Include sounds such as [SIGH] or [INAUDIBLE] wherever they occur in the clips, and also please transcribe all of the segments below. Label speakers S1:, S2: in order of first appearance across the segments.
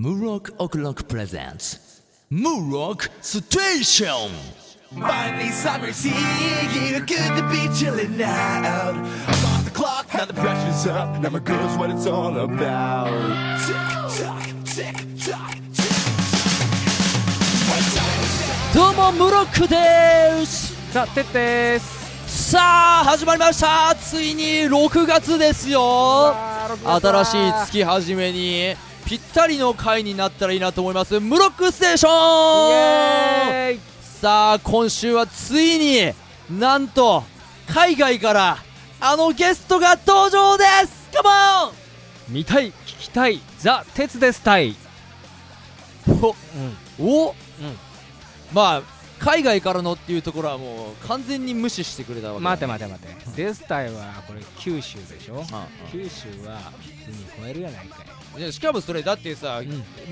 S1: Murok O'Clock presents Murok Station!
S2: Finally, summer's here. Good to be chilling out. I'm off the clock, now the pressure's up. Now my girl's what it's all about. Tick tock, tick tock, tick?
S1: どうもムロックです
S3: さあ、てってです。
S1: さあ始まりましたついに6月ですよ新しい月始めにぴったりの回になったらいいなと思います。ムロックステーショ
S3: イ
S1: ンさあ今週はついになんと海外からあのゲストが登場です。カモ
S3: 見たい、聞きたい、ザ・鉄ですたい。
S1: ンお？お、まあ海外からのっていうところはもう完全に無視してくれたわけだ
S3: 待て待て待て。デスタイはこれ九州でしょ？
S1: ああ
S3: 九州は海超えるやないかい。
S1: しかもそれだってさ、
S3: う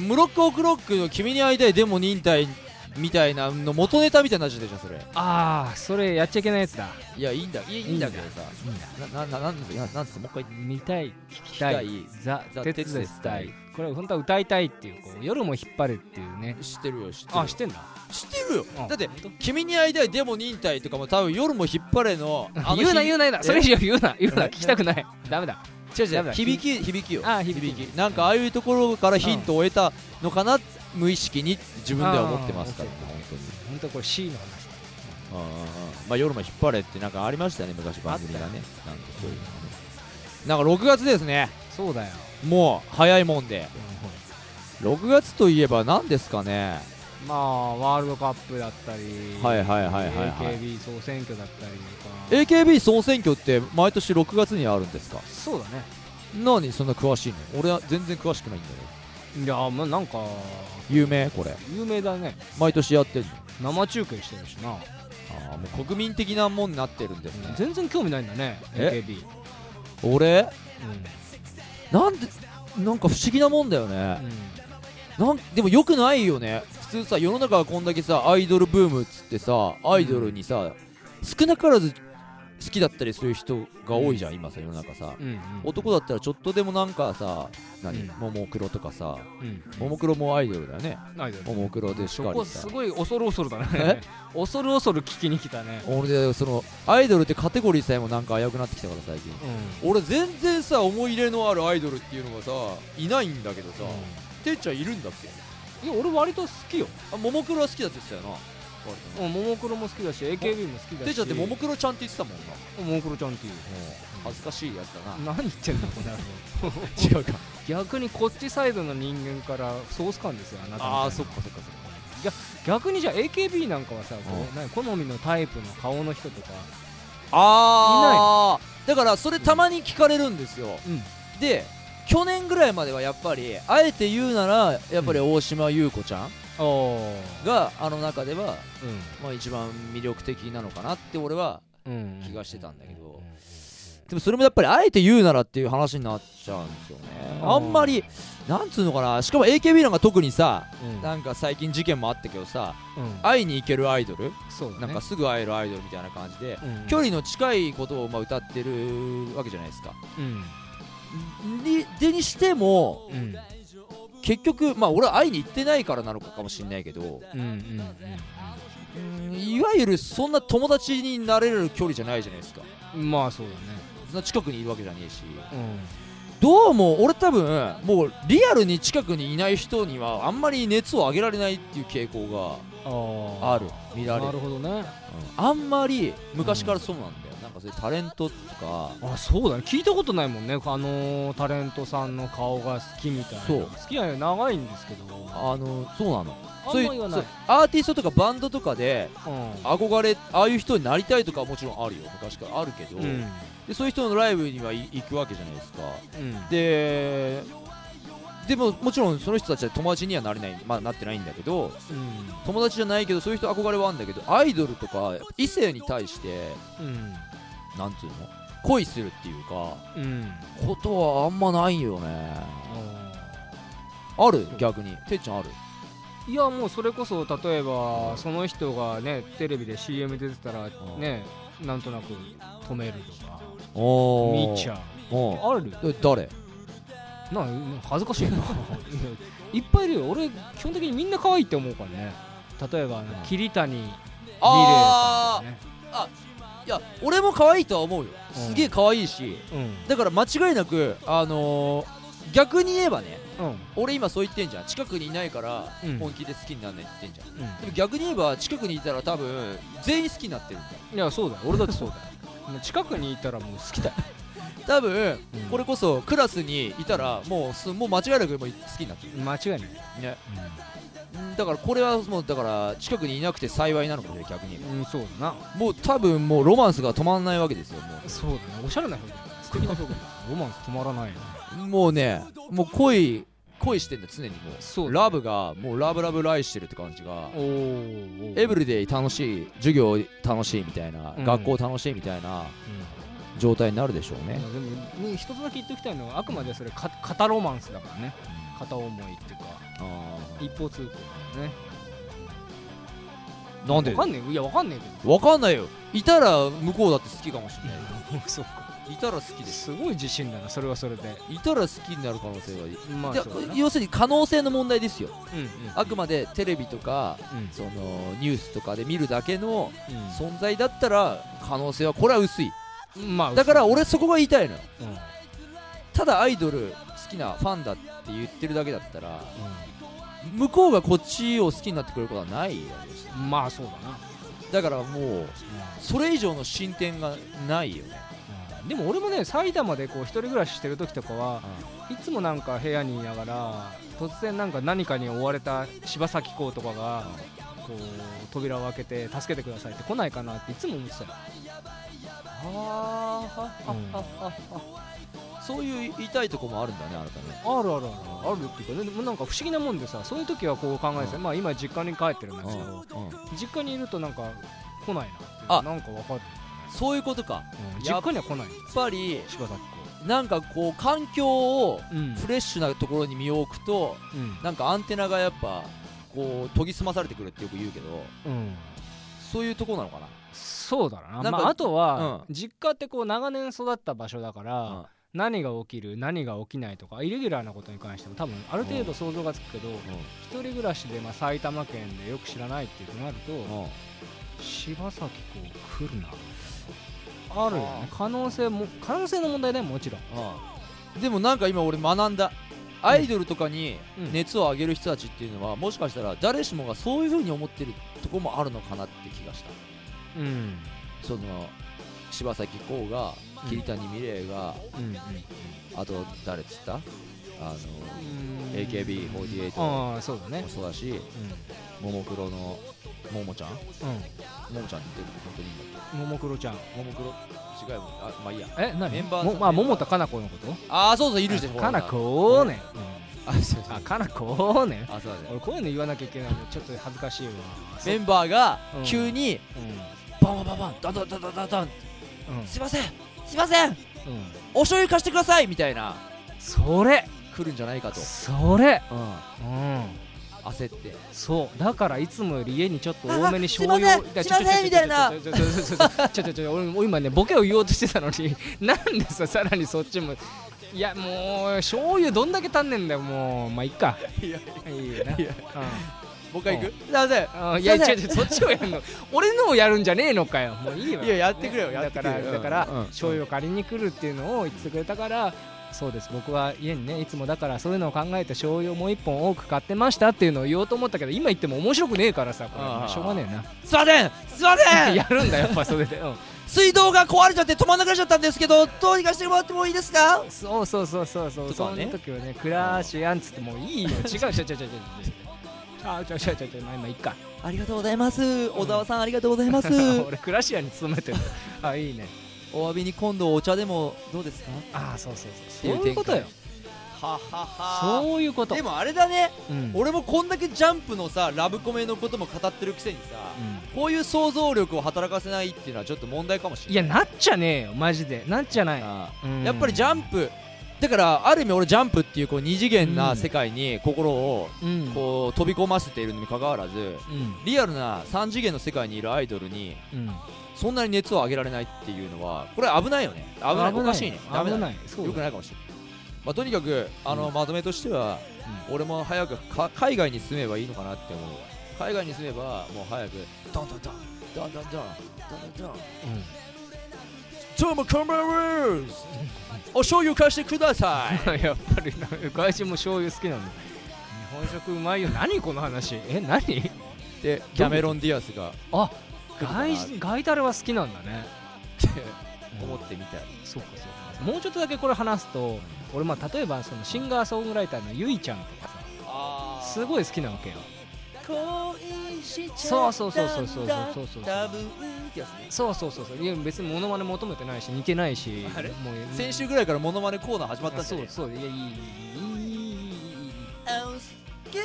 S3: ん
S1: ムロックオクロックの君に会いたいでも忍耐みたいなの元ネタみたいになっちゃってるじゃんそれ
S3: ああ、それやっちゃいけないやつだ。
S1: いやいいんだいいんだけどさ
S3: いいんだ。
S1: ななななんなんですもう一回
S3: 見たい、聞きたいザ・
S1: ザ
S3: 鉄
S1: 鉄ですす
S3: でたい。これ本当は歌いたいっていう、こう夜も引っ張るっていうね。
S1: 知ってるよ知ってる
S3: あ、知ってんだ。
S1: 知ってるよ
S3: あ
S1: だって君に会いたいでも忍耐とかも多分夜も引っ張れの [LAUGHS]
S3: 言うな言うな言うな。それ以上言うな言うな。
S1: え？
S3: 聞きたくない。ダメだ。
S1: 違う違う響き響きよ。
S3: あ響き
S1: なんかああいうところからヒントを得たのかな無意識に自分では思ってますから
S3: あー
S1: 本当に。
S3: 本当これ C の話だ。
S1: ああまあ夜も引っ張れってなんかありましたよね昔番組がね。なんかそういうのがね。なんか6月ですね。
S3: そうだよ。
S1: もう早いもんで。6月といえば何ですかね。
S3: まあワールドカップだったり、
S1: はいはいはいはいはい。
S3: AKB 総選挙だったりとか、
S1: AKB 総選挙って毎年6月にあるんですか？
S3: そうだね。
S1: 何そんな詳しいの？俺は全然詳しくないんだよ
S3: いやまあなんか
S1: 有名？これ
S3: 有名だね。
S1: 毎年やってんの？
S3: 生中継してるしな。
S1: ああもう国民的なもんになってるんですね
S3: 全然興味ないんだね。
S1: え
S3: ？AKB。
S1: 俺？
S3: う
S1: なんでなんか不思議なもんだよね
S3: ん。
S1: なんでもよくないよね普通さ世の中がこんだけさアイドルブームっつってさアイドルにさ、少なからず好きだったりする人が多いじゃん、今さ世の中さ。男だったらちょっとでもなんかさ何、
S3: うん。
S1: ももクロとかさ。
S3: うん。
S1: ももクロもアイドルだよね。ももクロでし
S3: そ
S1: かりさ。
S3: こすごい恐る恐るだね。
S1: え？[LAUGHS]
S3: 恐る恐る聞きに来たね。
S1: 俺でそのアイドルってカテゴリーさえもなんか危うくなってきたから最近。
S3: うん。
S1: 俺全然さ思い入れのあるアイドルっていうのがさいないんだけどさ、てっちゃんいるんだっけ？
S3: いや俺割と好きよ。
S1: あももクロは好きだって言ってたよな
S3: うんももクロも好きだし AKB も好きだし。
S1: てっちゃんってももクロちゃんって言ってたもんな。
S3: ももクロちゃんっていう。
S1: 恥ずかしいやつだな。
S3: 何言ってんのこの野郎。[LAUGHS]
S1: 違うか。
S3: 逆にこっちサイドの人間からソース感ですよあなた
S1: ああそっかそっかそっか
S3: 逆にじゃあ AKB なんかはさこう何好みのタイプの顔の人とか
S1: ああだからそれたまに聞かれるんですよ、
S3: うん。
S1: で去年ぐらいまではやっぱりあえて言うならやっぱり大島優子ちゃん
S3: お
S1: があの中では、
S3: う
S1: まあ、一番魅力的なのかなって俺は
S3: んうん。
S1: 気がしてたんだけど。でもそれもやっぱりあえて言うならっていう話になっちゃうんですよね。
S3: あ
S1: んまりなんつうのかな。しかも AKB なんか特にさ
S3: うん。
S1: なんか最近事件もあったけどさ
S3: うん。
S1: 会いに行けるアイドル？
S3: ね。
S1: なんかすぐ会えるアイドルみたいな感じで
S3: うん。
S1: 距離の近いことをまあ歌ってるわけじゃないですか。
S3: うん。
S1: にでにしても
S3: うん
S1: 結局まあ俺は会いに行ってないからなのかかもしれないけど
S3: うんうん
S1: うんいわゆるそんな友達になれる距離じゃないじゃないですか。
S3: うんまあそうだね。
S1: そんな近くにいるわけじゃねえし。
S3: うん。
S1: どうも俺多分もうリアルに近くにいない人にはあんまり熱を上げられないっていう傾向
S3: あ
S1: がある見られる。
S3: なるほどね。
S1: うん。あんまり昔からそうなんだよ、なんかそういうタレントとか。
S3: あそうだね。聞いたことないもんね。あのータレントさんの顔が好きみたいな。
S1: そう。
S3: 好きなの長いんですけど。
S1: あのそうなの。そういうアーティストとかバンドとかで
S3: うん。
S1: 憧れああいう人になりたいとかはもちろんあるよ。昔からあるけど、
S3: うん。
S1: でそういう人のライブにはい行くわけじゃないですか。
S3: うん。
S1: ででももちろんその人たちは友達にはなれない、まあ、なってないんだけど。
S3: うん。
S1: 友達じゃないけどそういう人憧れはあるんだけどアイドルとか異性に対して
S3: うん
S1: なんつうの？恋するっていうか
S3: うん。
S1: ことはあんまないよね。
S3: あ
S1: ある？逆に。てっちゃんある？
S3: ーいやもうそれこそ例えばその人がねテレビで CM 出てたらねなんとなく止めるとか
S1: お
S3: 見ちゃ
S1: お
S3: うある
S1: え誰？
S3: な恥ずかしいな。[LAUGHS] いっぱいいるよ。俺基本的にみんな可愛いって思うからね。例えば桐谷美玲
S1: あ
S3: さんね。
S1: あいや俺も可愛いとは思うよ。
S3: うん。
S1: すげえ可愛いし。
S3: うん。
S1: だから間違いなくあのー逆に言えばね
S3: うん。
S1: 俺今そう言ってんじゃん。近くにいないから
S3: うん。
S1: 本気で好きにならないって言ってんじゃん。
S3: うん。
S1: でも逆に言えば近くにいたら多分全員好きになってるんだよ
S3: いやそうだよ。俺だってそうだよ。も [LAUGHS] う近くにいたらもう好きだよ。[LAUGHS]
S1: 多分
S3: うん。
S1: これこそクラスにいたらもうすもう間違いなくもう好きになってる。
S3: 間違いない、
S1: ね。うんだからこれはもうだから近くにいなくて幸いなのかもしれない逆に。
S3: うん、そうだな。
S1: もう多分もうロマンスが止まらないわけですよも
S3: そうだね。おしゃれな表現素敵な表現ロマンス止まらないよ
S1: もうねもう恋恋してんだよ常にもう。
S3: そうだ
S1: ラブがもうラブラブライしてるって感じが。
S3: おー
S1: エブリデイ楽しい授業楽しいみたいな、
S3: うん。
S1: 学校楽しいみたいな状態になるでしょうね、
S3: でもね一つだけ言っておきたいのはあくまでそれか片ロマンスだからね片思いっていうか
S1: あ
S3: 一方通行だね。
S1: ーなんで？
S3: わかんねえ。いやわかんねえけ
S1: わかんないよ。いたら向こうだって好きかもしれない。
S3: ど [LAUGHS] そうか。
S1: いたら好きです。
S3: すごい自信だなそれはそれで。
S1: いたら好きになる可能性は。いいで
S3: まあ
S1: 要するに可能性の問題ですよ。
S3: うんうん
S1: あくまでテレビとか
S3: うん。
S1: そのニュースとかで見るだけの
S3: う
S1: 存在だったら可能性はこれは薄い。
S3: んまあ
S1: だから俺そこが言いたいのよ。
S3: うん。うん
S1: ただアイドル好きなファンだって言ってるだけだったら向こうがこっちを好きになってくれることはないわけですよ
S3: まあそうだな。
S1: だからもうそれ以上の進展がないよね。
S3: でも俺もね埼玉でこう一人暮らししてる時とかはいつもなんか部屋にいながら突然なんか何かに追われた柴咲コウとかがこう扉を開けて助けてくださいって来ないかなっていつも思ってたよ。
S1: はあは。
S3: うん
S1: そういう言いとこもあるんだねあなたね
S3: あるあるある。あるっていうかね。でもなんか不思議なもんでさそういう時はこう考えてた
S1: うん。
S3: まあ今実家に帰ってるんだけど
S1: うん。
S3: 実家にいるとなんか来ないなっなんかわかる、
S1: そういうことか。
S3: うん。実家には来ない。
S1: やっぱり
S3: 柴咲
S1: なんかこう環境をフレッシュなところに身を置くと
S3: うん。
S1: なんかアンテナがやっぱこう研ぎ澄まされてくるってよく言うけど
S3: うん。
S1: そういうとこなのかな？
S3: そうだな。
S1: なんか
S3: まあ、あとは、
S1: う
S3: 実家ってこう長年育った場所だから、何が起きる何が起きないとかイレギュラーなことに関しても多分ある程度想像がつくけど、一人暮らしでまあ埼玉県でよく知らないっていうとなると、柴咲コウ来るな。あるよね。可能性も可能性の問題だよもちろん。
S1: うんでもなんか今俺学んだ。アイドルとかに
S3: うん。
S1: 熱を上げる人たちっていうのはもしかしたら誰しもがそういう風に思ってるとこもあるのかなって気がした。
S3: うん。
S1: その柴咲コウが
S3: うん。
S1: 桐谷美玲があと誰っつった？あの
S3: うん。
S1: AKB48
S3: ああそうだね。
S1: もそうだしももクロのももちゃん？
S3: う
S1: ももちゃんって言ってる本当にいい
S3: ももクロちゃん。
S1: けももクロ？違うよ。あまあいいや。
S3: え何？
S1: メンバー
S3: もまあ桃田かな子のこと？
S1: ああそうそういるじゃん。
S3: かな子ね
S1: あそうそう。
S3: あかな子ね
S1: あそうだね。
S3: 俺こういうの言わなきゃいけないのちょっと恥ずかしいわ。
S1: メンバーが
S3: うん。
S1: 急に
S3: う
S1: バンバンバンバンダンダンダンダンダンダン
S3: んうん。
S1: すいません。すいません。
S3: うん。
S1: お醤油貸してくださいみたいな。
S3: それ。
S1: 来るんじゃないかと、
S3: それ。
S1: うん、
S3: うん
S1: 焦って。
S3: そう。だからいつもより家にちょっと多めに
S1: あ
S3: 醤油を。
S1: すいません。すいませんみたいな
S3: ちょちょちょちょちょちょちょちょ俺も今ねボケを言おうとしてたのになんでささらにそっちもいやもう醤油どんだけ足んねんだよもうまあいっか
S1: いや
S3: いいよな
S1: いや
S3: うん
S1: もう一回行く？すいません。
S3: あいや違う違うそっちをやるの。[LAUGHS] 俺のをやるんじゃねえのかよ。もういいわ。
S1: いややってくれよ
S3: ね
S1: やってくれよ。
S3: だから醤油を借りに来るっていうのを言ってくれたからそうです。僕は家にねいつもだからそういうのを考えて醤油をもう一本多く買ってましたっていうのを言おうと思ったけど今言っても面白くねえからさこれ。しょうがねえな。
S1: すいません。すいません。[LAUGHS]
S3: やるんだやっぱそれで、うん。
S1: 水道が壊れちゃって止まんなくなっちゃったんですけどどうにかしてもらってもいいですか？
S3: そうそうそうそうそう。
S1: ね。
S3: の時はねクラッシュやんつってもういいよ。う違う違う違う違うあ違う違う違う違うまあ今いっか。
S1: ありがとうございます。小沢さんありがとうございます。[LAUGHS]
S3: 俺クラシアに勤めてる。[LAUGHS] あいいね。
S1: お詫びに今度お茶でもどうですか？
S3: あそうそうそう。そういうことよ。
S1: ははは。
S3: そういうこと。
S1: でもあれだね。
S3: うん。
S1: 俺もこんだけジャンプのさラブコメのことも語ってるくせにさ
S3: うん。
S1: こういう想像力を働かせないっていうのはちょっと問題かもしれない。
S3: いやなっちゃねえよマジで。なっちゃない。
S1: あ
S3: うん。
S1: あやっぱりジャンプだからある意味俺ジャンプっていうこう二次元な世界に心を
S3: うん。
S1: こう飛び込ませているのにかかわらず
S3: うん。
S1: リアルな三次元の世界にいるアイドルに
S3: うん。
S1: そんなに熱を上げられないっていうのはこれ危ないよね。危ないおかしいね。ダメだ
S3: 危ない。そう
S1: よくないかもしれない、まあ、とにかくあの、
S3: うん。
S1: まとめとしては俺も早くか海外に住めばいいのかなって思う。わ海外に住めばもう早くドンドンドンドンドンドンドンドンドン。
S3: うん。
S1: どうもこんばんはお醤油貸してください。[LAUGHS]
S3: やっぱりな外人も醤油好きなんだ。日本食うまいよ。何この話？え何？
S1: でキャメロン・ディアスが。
S3: あ外人ガイタルは好きなんだね。
S1: っ [LAUGHS] て思ってみたい。
S3: そうかそうか。もうちょっとだけこれ話すと俺まあ例えばそのシンガーソングライターのゆいちゃんとかさ
S1: あ
S3: すごい好きなわけよそうそうそうそうそうそうそうそうそうそうそうそう。いや別にモノマネ求めてないし似てないしもう
S1: 先週ぐらいからモノマネコーナー始まった
S3: あ
S1: んじゃね
S3: そうそう。いやいいいいいいいい。いい
S1: グ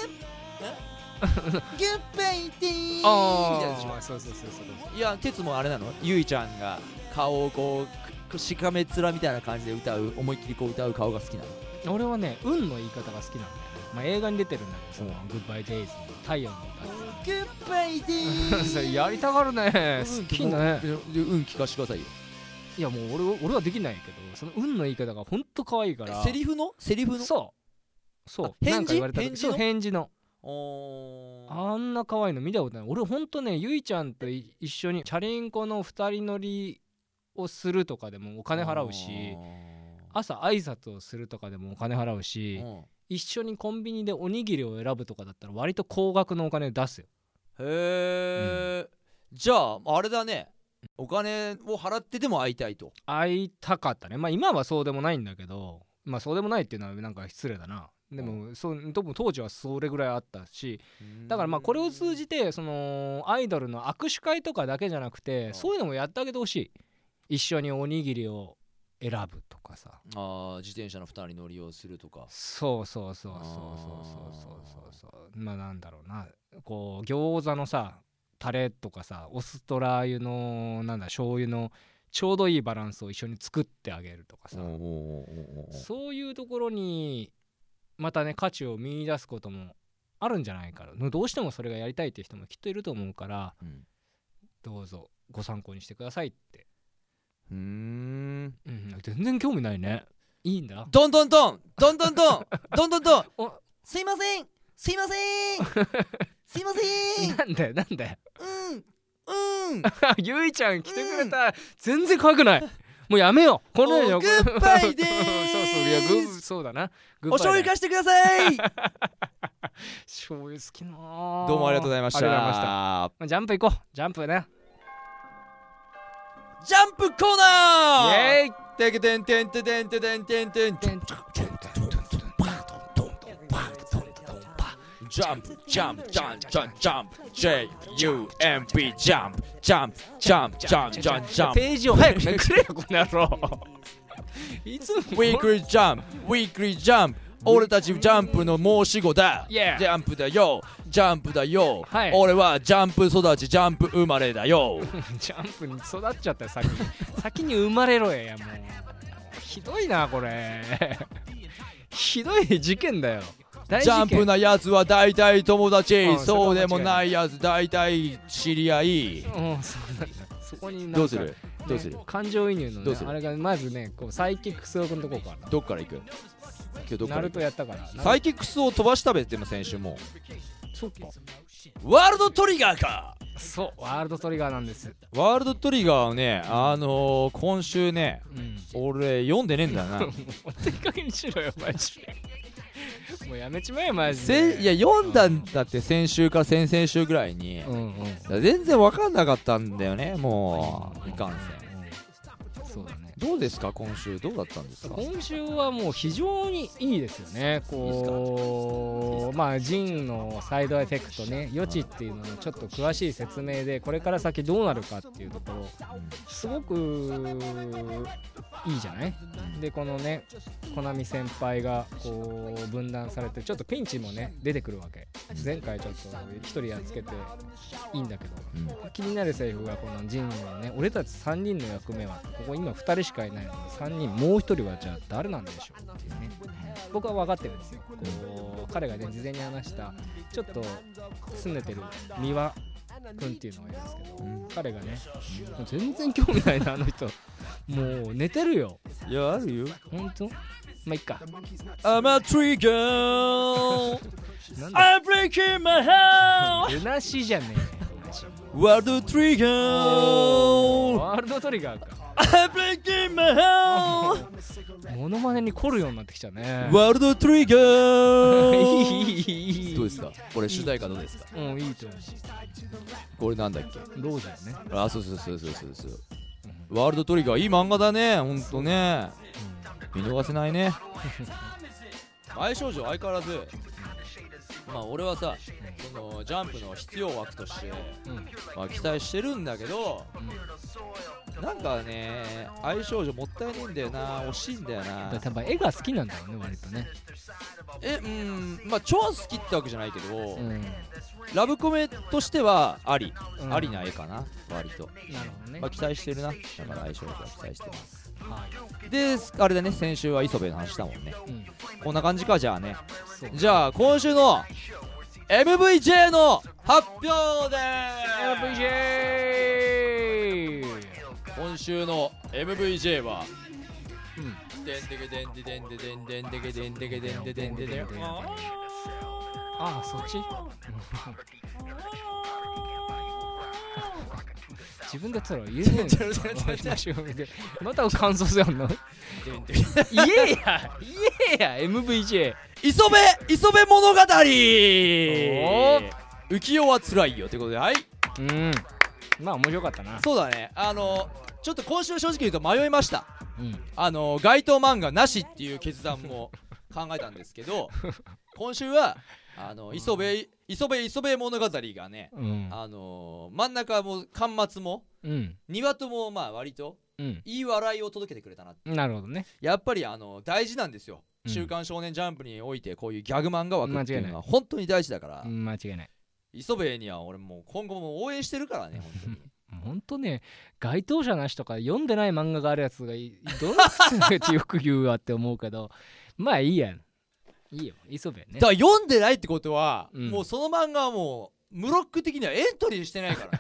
S1: ッバイディーい
S3: あそうそうそうそう
S1: いや鉄もあれなの？ゆいちゃんが顔をこうくしかめ面みたいな感じで歌う思いっきりこう歌う顔が好きなの？
S3: 俺はね運の言い方が好きなんだよ。ねまあ映画に出てるんだけどさ
S1: うん。
S3: グッバイデイズの太陽の
S1: グッバイディ
S3: 歌それやりたがるね。好きね
S1: うん聞かせてくださいよ。
S3: いやもう俺俺はできないけどその運の言い方がほんと可愛いから。
S1: セリフの？セリフの？
S3: そう。そう。
S1: あ返事？
S3: なんか言われた時
S1: 返事の？
S3: そう返事の。あんな可愛いの見たことない。俺ほんとねゆいちゃんとい一緒にチャリンコの二人乗りをするとかでもお金払うし朝挨拶をするとかでもお金払うし
S1: うん
S3: 一緒にコンビニでおにぎりを選ぶとかだったら割と高額のお金出すよ。
S1: へえ、じゃああれだね。お金を払ってでも会いたいと。
S3: 会いたかったね。まあ今はそうでもないんだけどまあそうでもないっていうのはなんか失礼だな。でもそう多分当時はそれぐらいあったしだからまあこれを通じてそのアイドルの握手会とかだけじゃなくて
S1: ん。
S3: そういうのもやってあげてほしい。一緒におにぎりを選ぶとかさ。
S1: あー自転車の二人乗りをするとか。
S3: そうそうそうそうそうそうそうそう。そうまあなんだろうな。こう餃子のさタレとかさお酢とラー油のなんだ醤油のちょうどいいバランスを一緒に作ってあげるとかさ。そういうところにまたね価値を見出すこともあるんじゃないかな。どうしてもそれがやりたいっていう人もきっといると思うから
S1: うん。
S3: どうぞご参考にしてくださいって、
S1: うーん。
S3: うん、全然興味ないね。いいんだ？
S1: どんどんどんどんどんどんどんどんどん
S3: お。
S1: すいません。すいません。[LAUGHS] すいません。
S3: なんだよなんだよ
S1: うん。うん。[LAUGHS]
S3: ゆいちゃん来てくれた、全然可愛くない。もうやめよう。このよ。
S1: おグッバイで [LAUGHS]
S3: そうそういやグッそうだな。
S1: お醤油貸してください。
S3: 醤油好きなあ
S1: どうもありがとうございました。
S3: ジャンプ行こう。ジャンプね
S1: ジャンプコーナー
S3: イエーイ
S1: てけてんてんてんてんてんてんてんてんジャンプジャンプジャンプジャンプジャンプ J-U-M-P. ジャンプジャンプジャンプジャンプジャンプジャンプ
S3: ページを早くめくれよこの野郎。いつも
S1: ウィークリージャンプウィークリージャンプ俺たちジャンプの申し子だ。
S3: Yeah
S1: ジャンプだよ。ジャンプだよ、
S3: はい。
S1: 俺はジャンプ育ちジャンプ生まれだよ。[LAUGHS]
S3: ジャンプに育っちゃったよ先に。[LAUGHS] 先に生まれろややもう。ひどいなこれ。[LAUGHS] ひどい事件だよ。
S1: ジャンプなやつは大体友達。
S3: うん
S1: そうでもないやつ大体知り合い。
S3: うんそそこに
S1: どうする？
S3: ね
S1: どうする？
S3: 感情移入のねあれがまずねこうサイキックスオ君のとこから。
S1: どっから行く？今日ど
S3: ナルトやったから
S1: サイキックスを飛ばしたべっても先週も。
S3: そっか。
S1: ワールドトリガーか。
S3: そうワールドトリガーなんです。
S1: ワールドトリガーはねあのー、今週ね
S3: うん。
S1: 俺読んでねえんだよな。
S3: もういい加減にしろよマジで。もうやめちまえよマジで。
S1: せいや読んだんだって先週から先々週ぐらいに、
S3: うん。うん
S1: 全然分かんなかったんだよねもう。いかんせんどうですか今週？どうだったんですか？
S3: 今週はもう非常にいいですよね。こうまあジンのサイドエフェクトね余地っていうののちょっと詳しい説明でこれから先どうなるかっていうところすごくいいじゃない？でこのねコナミ先輩がこう分断されてちょっとピンチもね出てくるわけ。前回ちょっと一人やっつけていいんだけど
S1: うん。
S3: 気になるセリフがこのジンのね俺たち3人の役目はここ今2人しかいないのに3人もう1人はじゃあ誰なんでしょうっていうね。僕は分かってるんですよ。こう彼がね事前に話したちょっと拗ねてる三輪君っていうのがいるんですけど、
S1: うん。
S3: 彼がねもう全然興味ないなあの人。もう寝てるよ。
S1: いやあるよ。
S3: 本当？まあいっか。
S1: I'm a trigger [LAUGHS] I'm breaking my heart.
S3: ルナシーじゃねえ
S1: ワールドトリガー
S3: ワールドトリガーか
S1: My heart. [LAUGHS]
S3: モノマネに凝るようになってきたね
S1: ワールドトリガ
S3: い
S1: ー
S3: いいいいいい
S1: どうですか？これ主題歌どうですか？
S3: うんいいと思
S1: これなんだっけ？
S3: うロージャーね。
S1: あそうそうそうそうそうそう。ワールドトリガーいい漫画だねほんとね。見逃せないね。[LAUGHS] 愛少女相変わらずまあ俺はさそのジャンプの必要枠として、
S3: うん。
S1: まあ、期待してるんだけどなんかね愛少女もったいねえんだよな惜しいんだよ
S3: だから
S1: な
S3: 多分絵が好きなんだろうね割とね。
S1: えうんまあ超好きってわけじゃないけど、
S3: うん。
S1: ラブコメとしてはあり、
S3: うん。
S1: ありな絵かな割と、
S3: なるほどね。
S1: まあ、期待してるな。だから愛少女は期待してます
S3: はい。
S1: であれだね先週は磯部の話したもんね。
S3: うん。
S1: こんな感じかじゃあね。じゃあ今週の MVJ の発表で
S3: MVJ
S1: 今週の MVJ は
S3: うん。
S1: でんでけでんででんででんでんでけでんでけでんででんででん
S3: ああそっち自分でやったら言えねえ
S1: ちょちょちょちょ
S3: ちょまた感想やんの言えや言えや MVJ
S1: 磯部磯部物語浮世はつらいよということではい
S3: うんまあ面白かったな
S1: そうだねあのちょっと今週正直言うと迷いました
S3: うん
S1: あの該当漫画なしっていう決断も考えたんですけど [LAUGHS] 今週はあの磯部磯部磯部物語がね
S3: うん。
S1: あの真ん中も巻末も
S3: うん。
S1: 庭ともまあ割と
S3: うん。
S1: いい笑いを届けてくれたな
S3: なるほどね。
S1: やっぱりあの大事なんですよ「
S3: うん。
S1: 週刊少年ジャンプ」においてこういうギャグ漫画枠っていうのは本当に大事だから。
S3: うん間違いない。
S1: 磯部には俺もう今後も応援してるからね本当に。
S3: ほんとね該当者なしとか読んでない漫画があるやつがいどの口のやつよく言うわって思うけどまあいいやん。いいよ。磯部ね。
S1: だから読んでないってことは、
S3: うん。
S1: もうその漫画はもうムロック的にはエントリーしてないから。ね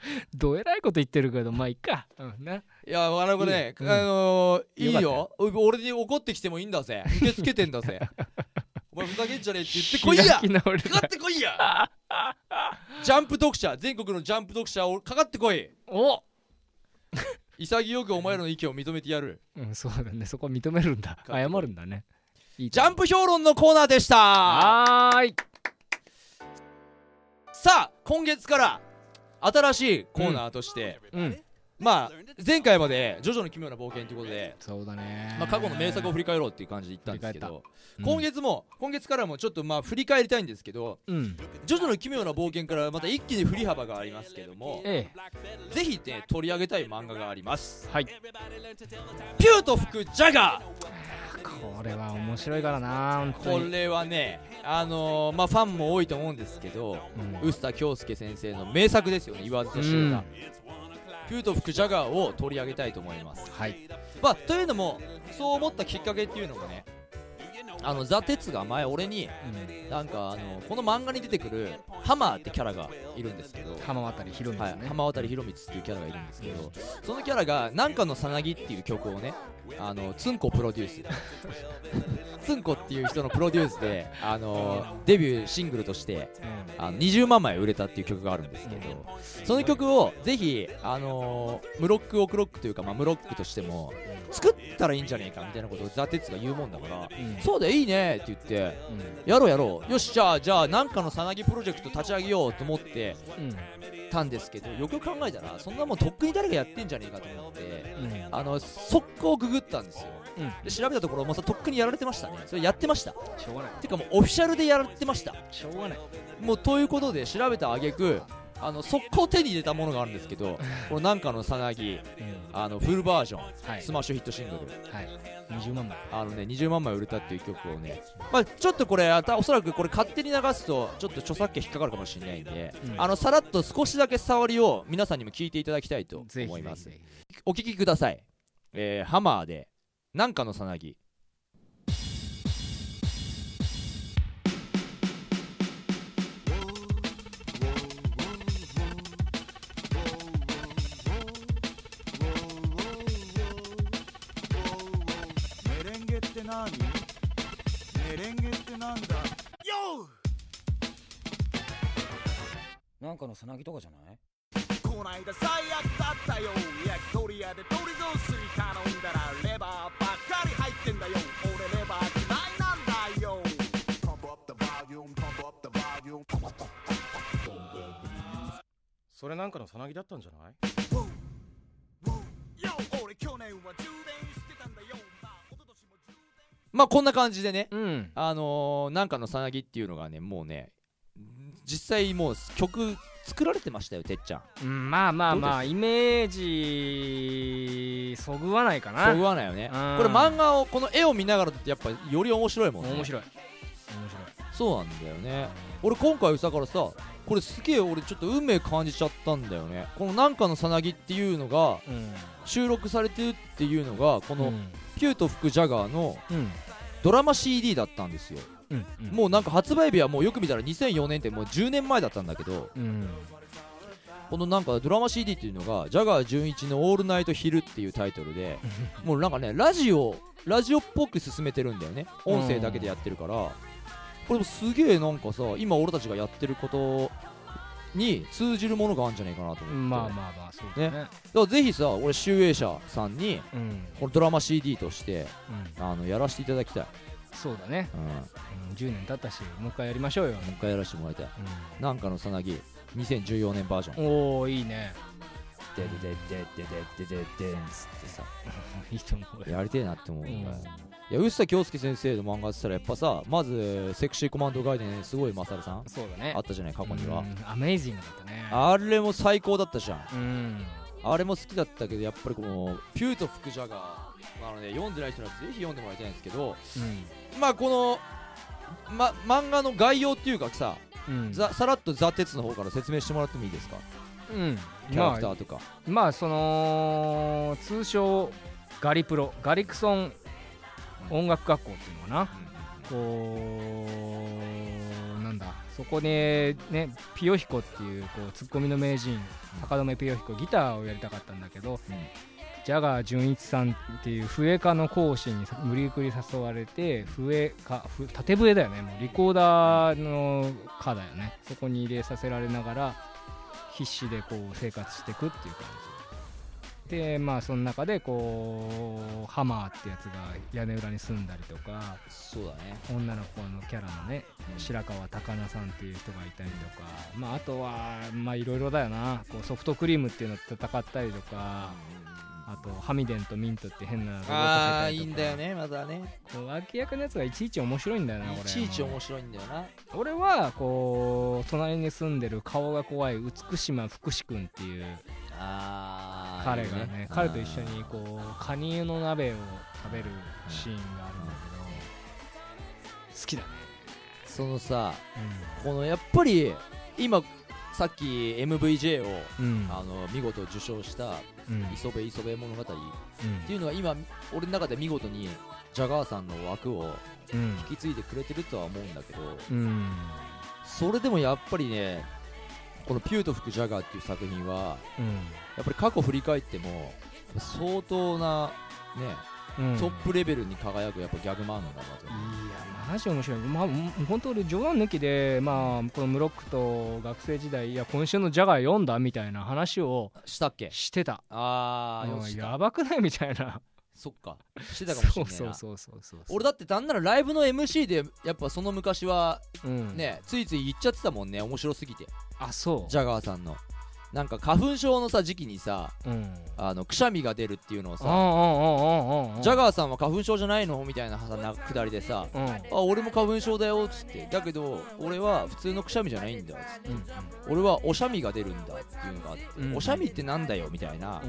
S1: [LAUGHS]
S3: どえらいこと言ってるけどまあいいか。うんな。い
S1: やあのこれね
S3: いいよ。
S1: あのーいい
S3: よ。
S1: よう俺に怒ってきてもいいんだぜ。受け付けてんだぜ。[LAUGHS] お前ふざけんじゃねえって言ってこいや。
S3: 開き直り
S1: かかってこいや。ジャンプ読者全国のジャンプ読者をかかってこい。
S3: お
S1: 潔くお前らの意見を認めてやる。
S3: うんそうだね。そこ認めるんだ。謝るんだね。
S1: ジャンプ評論のコーナーでした。
S3: はーい。
S1: さあ今月から新しいコーナーとして、
S3: うん
S1: まあ前回まで「ジョジョの奇妙な冒険」ということで、
S3: そうだね
S1: まあ、過去の名作を振り返ろうっていう感じで言ったんですけど、
S3: うん
S1: 今月も今月からもちょっとまあ振り返りたいんですけど
S3: うん「
S1: ジョジョの奇妙な冒険」からまた一気に振り幅がありますけども
S3: え
S1: ぜひね取り上げたい漫画があります。
S3: えはい。
S1: ピューと吹くジャガ
S3: これは面白いからな
S1: これはねあのー、まあファンも多いと思うんですけど
S3: うん。
S1: 臼田恭介先生の名作ですよね言わずと知れた、ピューと吹くジャガーを取り上げたい。と思います
S3: はい。
S1: まあというのもそう思ったきっかけっていうのもねあのザ・テツが前俺に
S3: うん。
S1: なんかあのこの漫画に出てくるハマーってキャラがいるんですけど、
S3: 浜渡り広
S1: はい。
S3: 光ね、
S1: 浜渡宏光っていうキャラがいるんですけどそのキャラが「なんかのさなぎ」っていう曲をねあのつんこプロデュースつんこっていう人のプロデュースで [LAUGHS] あのデビューシングルとしてあの20万枚売れたっていう曲があるんですけどその曲をぜひあのー、ムロックオクロックというか、まあ、ムロックとしても作ったらいいんじゃねえかみたいなことをザ・テツが言うもんだから
S3: うん。うん
S1: そうだよいいねって言って
S3: うん。
S1: やろうやろう。よしじゃあじゃあなんかのさなぎプロジェクト立ち上げようと思って
S3: うん。
S1: たんですけどよくよく考えたらそんなもんとっくに誰がやってんじゃねえかと思って
S3: うん。
S1: あの速攻ググったんですよ。
S3: うん
S1: で調べたところもうさとっくにやられてましたね。それやってました。
S3: しょうがない。
S1: てかもうオフィシャルでやられてました。
S3: しょうがない。
S1: もうということで調べた挙句あの速攻手に入れたものがあるんですけど [LAUGHS] このなんかのさなぎ
S3: うん。
S1: あのフルバージョン、
S3: はい。
S1: スマッシュヒットシングル。
S3: はい。20万枚。
S1: あのね20万枚売れたっていう曲をね、まあ、ちょっとこれあたおそらくこれ勝手に流すとちょっと著作権引っかかるかもしれないんで、
S3: うん。
S1: あのさらっと少しだけ触りを皆さんにも聞いていただきたいと
S3: ぜひ
S1: 思います。
S3: ぜひ。
S1: お聞きください、えーハマーでなんかのさなぎ。
S4: メレンゲってなんだ？よなんかのさなぎとかじゃない？
S2: こないだ最悪だったよ。焼き鳥屋で鳥雑炊頼んだらレバーばっかり入ってんだよ。俺レバー嫌いなんだよ。Pump up the volume, pump up the volume.
S5: それなんかのさなぎだったんじゃない？
S2: 去年は充電してたんだよ。まあ
S1: こんな感じでね。
S3: うん。
S1: あのー、なんかのさなぎっていうのがねもうね実際もう曲作られてましたよてっちゃん。
S3: うんまあまあま
S1: ど
S3: あイメージそぐわないかな。
S1: そぐわないよね。
S3: うん。
S1: これ漫画をこの絵を見ながらってやっぱより面白いもんね。
S3: 面白い。面
S1: そうなんだよね。俺今回だからさこれすげえ俺ちょっと運命感じちゃったんだよね。このなんかのさなぎっていうのが収録されてるっていうのがこの
S3: うん。
S1: ピューと吹くジャガーの
S3: うん。
S1: ドラマ CD だったんですよ
S3: うんうん。
S1: もうなんか発売日はもうよく見たら2004年ってもう10年前だったんだけど
S3: うん。
S1: このなんかドラマ CD っていうのがジャガー純一の「オールナイトヒル」っていうタイトルでもうなんかねラジオラジオっぽく進めてるんだよね。音声だけでやってるから。これもすげえなんかさ今俺たちがやってることに通じるものがあるんじゃないかなと思って。
S3: まあまあまあそうだね。
S1: だからぜひさ俺集英社さんに
S3: うん。
S1: このドラマ CD として
S3: うん。
S1: あのやらせていただきたい、
S3: そうだね。
S1: うん、も
S3: うん10年経ったしもう一回やりましょうよ。
S1: う一回やらせてもらいたい。なんかのさなぎ2014年バージョン。
S3: おおいいね。
S1: ででででででででんつってさ
S3: いいと思うよ
S1: やりてえなって思う
S3: うん
S1: いや臼田恭介先生の漫画って言ったらやっぱさまずセクシーコマンドガイデンすごいマサルさん
S3: そうだね
S1: あったじゃない過去には、
S3: うんアメイジングだったね
S1: あれも最高だったじゃん
S3: うん
S1: あれも好きだったけどやっぱりこのピューとフクジャガーなので読んでない人にはぜひ読んでもらいたいんですけど
S3: うん。
S1: まあこの、ま、漫画の概要っていうかさ、
S3: うん。
S1: ざさらっとザ・鉄の方から説明してもらってもいいですか？
S3: うん。
S1: キャラクタ
S3: まあ
S1: ーとか、
S3: まあその通称ガリプロ。ガリクソン音楽学校っていうのかな。こうなんだ。そこでねピヨヒコっていうこうツッコミの名人坂留ピヨヒコギターをやりたかったんだけど、ジャガー純一さんっていう笛科の講師に無理くり誘われて笛かふ縦笛だよね。もうリコーダーの科だよね。そこに入れさせられながら必死でこう生活していくっていう感じ。でまあその中でこうハマーってやつが屋根裏に住んだりとか
S1: そうだね。
S3: 女の子のキャラのね白川高菜さんっていう人がいたりとかまああとはまあいろいろだよな。こうソフトクリームっていうのと戦ったりとかあとハミデンとミントって変なロボット
S1: ああいいんだよねまだね。
S3: こう脇役のやつがいちいち面白いんだよな
S1: いちいち面白いんだよな。
S3: 俺はこう隣に住んでる顔が怖い美島福士君っていう彼が
S1: いい
S3: ね。彼と一緒にこうカニの鍋を食べるシーンがあるんだけど好きだね。
S1: そのさこのやっぱり今さっき MVJ を
S3: うんうん。
S1: あの見事受賞した
S3: うん「
S1: 磯部磯部物語」っ
S3: うん。
S1: ていうのは今俺の中で見事にジャガーさんの枠を
S3: うん。
S1: 引き継いでくれてるとは思うんだけど
S3: うん。
S1: それでもやっぱりねこの「ピューと吹くジャガー」っていう作品は
S3: うん。
S1: やっぱり過去振り返っても相当なね
S3: うん
S1: トップレベルに輝くやっぱギャグ漫画だと。
S3: いやマジ面白い、まあ、本当俺冗談抜きで、まあ、このムロックと学生時代いや今週のジャガー読んだみたいな話を
S1: したっけ？
S3: してた。うん
S1: ああ
S3: やばくない？みたいな。
S1: そっか。してたかもしれないな。
S3: そうそうそうそうそう。
S1: 俺だってなんならライブの MC でやっぱその昔は
S3: うん。
S1: ねついつい言っちゃってたもんね。面白すぎて。
S3: あそう。
S1: ジャガーさんのなんか花粉症のさ時期にさ、
S3: うん、
S1: あのくしゃみが出るっていうのをさジャガーさんは花粉症じゃないの？みたいなくだりでさ、
S3: うん、
S1: あ俺も花粉症だよっつって。だけど俺は普通のくしゃみじゃないんだっつって、
S3: うん、
S1: 俺はおしゃみが出るんだっていうのがあって、
S3: うん、
S1: おしゃみってなんだよみたいな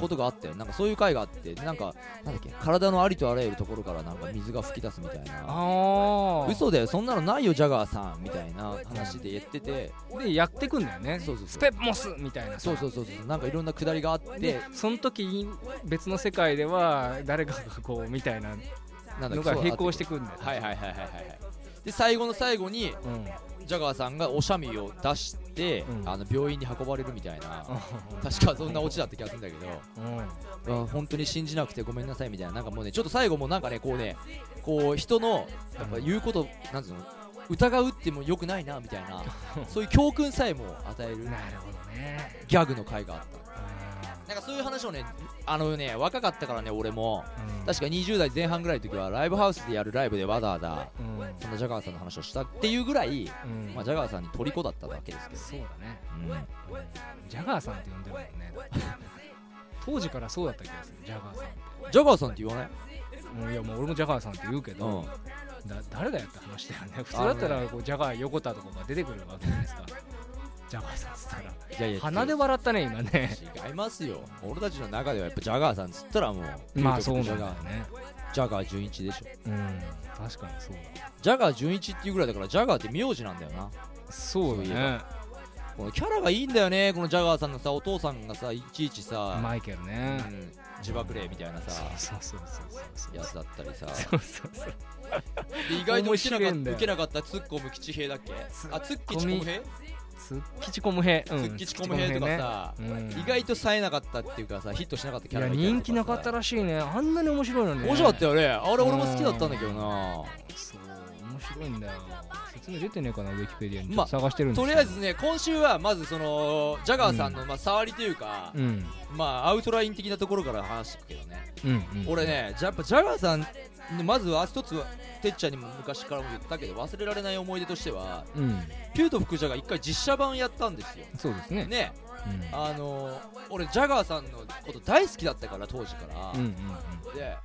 S1: ことがあったよ。なんかそういう回があってなんかなんだっけ体のありとあらゆるところからなんか水が噴き出すみたいな。嘘だよそんなのないよジャガーさんみたいな話で言ってて。
S3: でやってくんだよね。
S1: そうそうステ
S3: ップもスみたいな
S1: そう。そうそうそう。なんかいろんなくだりがあって。
S3: でその時別の世界では誰かがこうみたいな。のが並行してくんだよ
S1: はいはいはいはいはいはい。で最後の最後に
S3: うん。
S1: ジャガーさんがおしゃみを出して、
S3: うん。
S1: あの病院に運ばれるみたいな。確かそんなオチだった気がするんだけど。
S3: うん。
S1: あ本当に信じなくてごめんなさいみたいな。なんかもうねちょっと最後もなんかねこうねこう人のやっぱ言うことなんつうの疑うっても良くないなみたいな。[LAUGHS] そういう教訓さえも与える。
S3: なるほどね
S1: ギャグの回があった。なんかそういう話をねあのね若かったからね俺も。
S3: うん。
S1: 確か20代前半ぐらいの時はライブハウスでやるライブでわざわざ
S3: うん。
S1: そんなジャガーさんの話をしたっていうぐらい、
S3: うん。
S1: まあ、ジャガーさんに虜だったわけですけど
S3: そうだね。
S1: うん。
S3: ジャガーさんって呼んでるもんね。当時からそうだった気がするジャガーさん
S1: ジャガーさんって言わない？
S3: うんいやもう俺もジャガーさんって言うけど、
S1: うん。
S3: だ誰だよって話だよね。普通だったらこうジャガー横田とかが出てくるわけじゃないですか。ジャガーさんっつったら
S1: いやいや
S3: 鼻で笑ったね今ね。
S1: 違いますよ。俺たちの中ではやっぱジャガーさんっつったらもう
S3: まあそうなん
S1: ジャガー。
S3: だよね
S1: ジャガー純一でしょ。
S3: うん確かにそう
S1: ジャガー純一っていうぐらいだからジャガーって名字なんだよな。
S3: だそうだね
S1: このキャラがいいんだよね。このジャガーさんのさお父さんがさいちいちさ、
S3: マイケル
S1: う
S3: ね
S1: ん、自爆霊みたいなさ
S3: そうそうそうそうそう
S1: やつだったりさ。
S3: そうそうそう。
S1: で意外と受けなかったツッコム吉平だっけ？あツッキチコムヘ
S3: ツッキチコムヘうん
S1: キチコムヘとかさ、
S3: うん。
S1: 意外と冖えなかったっていうかさヒットしなかったキャラがい
S3: 人気なかった
S1: さ
S3: らしいね。あんなに面白いのにね。
S1: 面白かったよね。あれ俺も好きだったんだけどな。
S3: そう面白いんだよ。説明出てねえかなウィキペディアに。ちょ
S1: ま
S3: っと探してるんです
S1: と
S3: けど。
S1: りあえずね今週はまずそのジャガーさんのまあ触りというか、
S3: うん。
S1: まあアウトライン的なところから話していくけどね。
S3: うんうん。
S1: 俺ねやっぱジャガーさんのまずは一つはてっちゃんにも昔からも言ったけど忘れられない思い出としては
S3: うん。
S1: ピュート福ジャガー一回実写版やったんですよ。
S3: そうですね。
S1: ね。
S3: うん。
S1: あのー、俺ジャガーさんのこと大好きだったから当時から、
S3: うんうん。
S1: で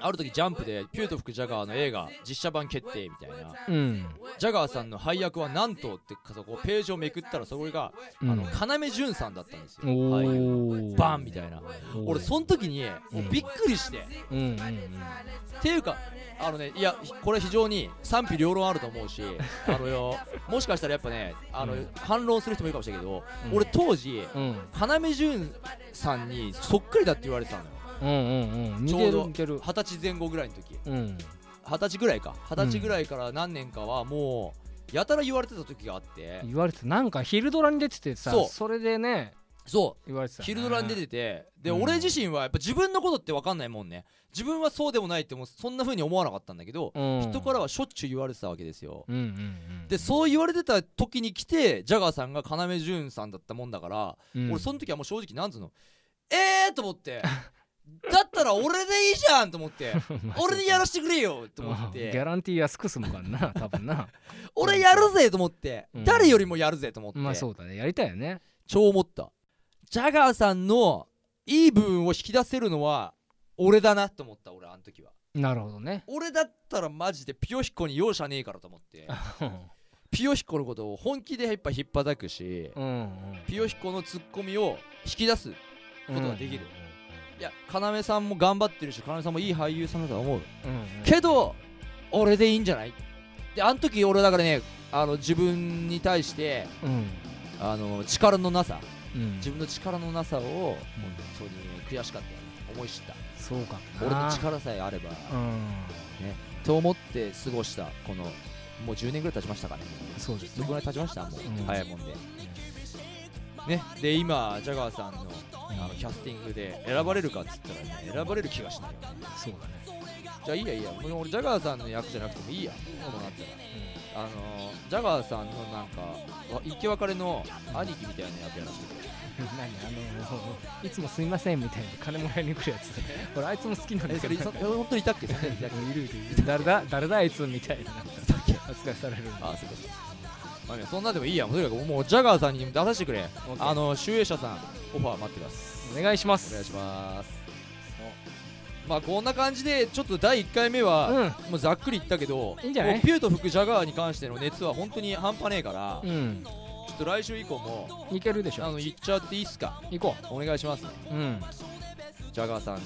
S1: ある時ジャンプでピュート吹くジャガーの映画実写版決定みたいな。
S3: うん。うん
S1: ジャガーさんの配役は何とってかそこページをめくったらそれが、
S3: うん。
S1: あの要潤さんだったんですよ。
S3: お
S1: 俳優
S3: ー
S1: バンみたいな。俺その時にもうびっくりして、
S3: うん。うん。うん。
S1: っていうかあのねいやこれ非常に賛否両論あると思うしあのよもしかしたらやっぱねあの、
S3: うん。
S1: 反論する人もいるかもしれないけど、
S3: うん。
S1: 俺当時
S3: うん。
S1: 要潤さんにそっくりだって言われてたのよ
S3: うんうんうん。
S1: ちょうど二十歳前後ぐらいの時。
S3: うん。
S1: 二十歳ぐらいか。二十歳ぐらいから何年かはもうやたら言われてた時があって。
S3: 言われてた。なんか昼ドラに出ててさ
S1: そう。
S3: それでね
S1: そう。
S3: 言われてたね。
S1: 昼ドラに出てて。で、
S3: うん。
S1: 俺自身はやっぱ自分のことって分かんないもんね。自分はそうでもないってもうそんな風に思わなかったんだけど、
S3: うん。
S1: 人からはしょっちゅう言われてたわけですよ、
S3: うんうんうん
S1: でそう言われてた時に来てジャガーさんが要潤さんだったもんだから、
S3: うん。
S1: 俺その時はもう正直なんつうのえーと思って [LAUGHS] だったら俺でいいじゃんと思って。[LAUGHS] 俺にやらせてくれよと思っ
S3: ギャ
S1: て
S3: ランティー安く済むからな [LAUGHS] 多分な。
S1: 俺やるぜと思って、
S3: うん。
S1: 誰よりもやるぜと思って、
S3: まあそうだね。やりたいよね。
S1: 超思った。ジャガーさんのいい部分を引き出せるのは俺だなと思った俺あの時は。
S3: なるほどね。
S1: 俺だったらマジでピヨヒコに容赦ねえからと思って。[LAUGHS] ピヨヒコのことを本気でやっぱ引っ叩くし
S3: うんうん。
S1: ピヨヒコのツッコミを引き出すことができる。
S3: うん
S1: いや要さんも頑張ってるし要さんもいい俳優さんだとは思う。
S3: うんうん。
S1: けど俺でいいんじゃない？であの時俺だからねあの自分に対して
S3: うん。
S1: あの力のなさ。
S3: うん。
S1: 自分の力のなさを本当に悔しかった思い知った。
S3: そうか
S1: 俺の力さえあれば
S3: うん。
S1: と思って過ごしたこのもう10年ぐらい経ちましたかね。
S3: そうですね。
S1: そこぐらい経ちましたもう、
S3: うん。
S1: 早いもんで。ね。で今ジャガーさんのあのキャスティングで選ばれるかっつったらね選ばれる気がしない。よ
S3: そうだね。
S1: じゃあいいやいいや。もう俺ジャガーさんの役じゃなくてもいいや。そうなったらあのー、ジャガーさんのなんかわ生き別れの兄貴みたいな役やらせてくれ。[LAUGHS]
S3: 何あのいつもすみませんみたいな金もらいに来るやつ俺あいつも好きなんだ
S1: えそれ
S3: けど
S1: そ本当にいたっけ？[LAUGHS]
S3: 誰だ誰だあいつみたいな。扱いされる
S1: あそうかそうかまあねそんなんでもいいや。もうとにかくもうジャガーさんに出させてくれ。あの集英社さんオファー待ってます。
S3: お願いしま
S1: お
S3: す
S1: 願いします。まあこんな感じでちょっと第1回目は、
S3: うん。
S1: もうざっくり言ったけど
S3: いいんじゃない？
S1: ピューと吹くジャガーに関しての熱は本当に半端ねえから、
S3: うん。
S1: ちょっと来週以降も
S3: いけるでしょ。
S1: あの言っちゃっていいっすか？
S3: 行こ
S1: お願いしますね。
S3: ううん。
S1: ジャガーさん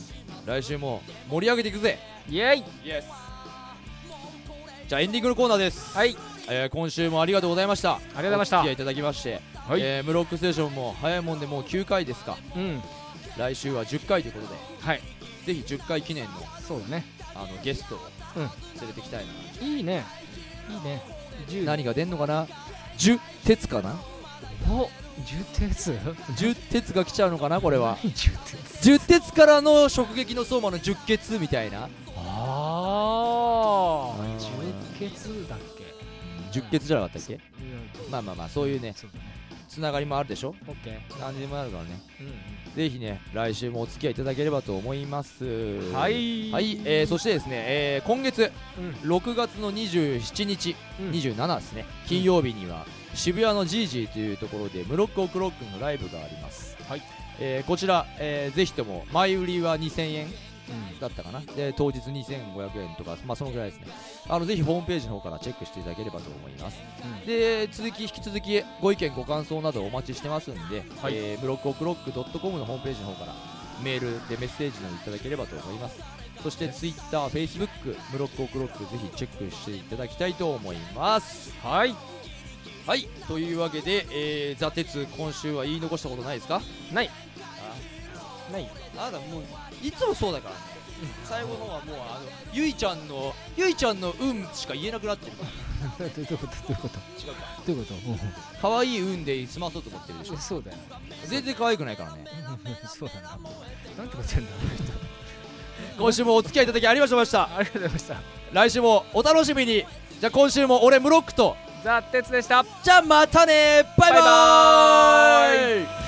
S1: 来週も盛り上げていくぜ。
S3: イエイ。
S1: イエスじゃあエンディングのコーナーです、
S3: はい
S1: えー今週もありがとうございました。あり
S3: がとうございました。
S1: お付き合いいただきまして、
S3: はい。
S1: えームロックステーションも早いもんでもう9回ですか
S3: うん。
S1: 来週は10回ということで。
S3: はい。
S1: ぜひ10回記念の
S3: そうだね。
S1: あのゲストを
S3: うん。
S1: 連れてきたいな、
S3: いいね。いいね。10
S1: 何が出んのかな？10鉄かな？
S3: お重鉄
S1: ？10鉄が来ちゃうのかな？これは。
S3: 何重鉄
S1: ？10鉄からの直撃の相馬の10血みたいな
S3: ああ
S1: うん
S3: 重鉄だっけ
S1: 十血じゃなかったっけ？
S3: うん。
S1: まあまあまあそういう
S3: ね
S1: つながりもあるでしょ？
S3: オッケー。
S1: 何でもあるからね。
S3: うん
S1: ぜひね来週もお付き合いいただければと思います。
S3: はい。
S1: はい、えーそしてですね、えー今月
S3: うん。
S1: 6月の27日、
S3: うん。
S1: 27ですね。金曜日には渋谷のジージーというところでムロックオクロックのライブがあります、
S3: はい。
S1: えーこちら、えーぜひとも前売りは2000円
S3: うん。
S1: だったかな。で当日2500円とかまあそのぐらいですね。あのぜひホームページの方からチェックしていただければと思います。で続き引き続きご意見ご感想などお待ちしてますんで、
S3: はい。
S1: えーブロックオクロックドットコムのホームページの方からメールでメッセージなどいただければと思います。そしてツイッター、フェイスブック、ブロックオクロックぜひチェックしていただきたいと思います。
S3: はい。
S1: はい。というわけで、えー、ザ・鉄今週は言い残したことないですか？
S3: ない。
S1: あ
S3: ない
S1: あなたもういつもそうだからね。最後の方はもうあのゆいちゃんのゆいちゃんの運しか言えなくなってるから。
S3: どういうこと？どういうこと？
S1: 違うか。
S3: どういうこと？
S1: 可愛い運で済まそうと思ってるでしょ。
S3: うんそうだよ。
S1: 全然可愛くないからね。[LAUGHS]
S3: そうだな。なんてこと言うんだあの人。
S1: 今週もお付き合いいただきありがとうございました。
S3: ありがとうございました。
S1: 来週もお楽しみに。じゃあ今週も俺ムロックと
S3: ザ・鉄でした。
S1: じゃあまたね。バイバ
S3: バイバ
S1: ーイ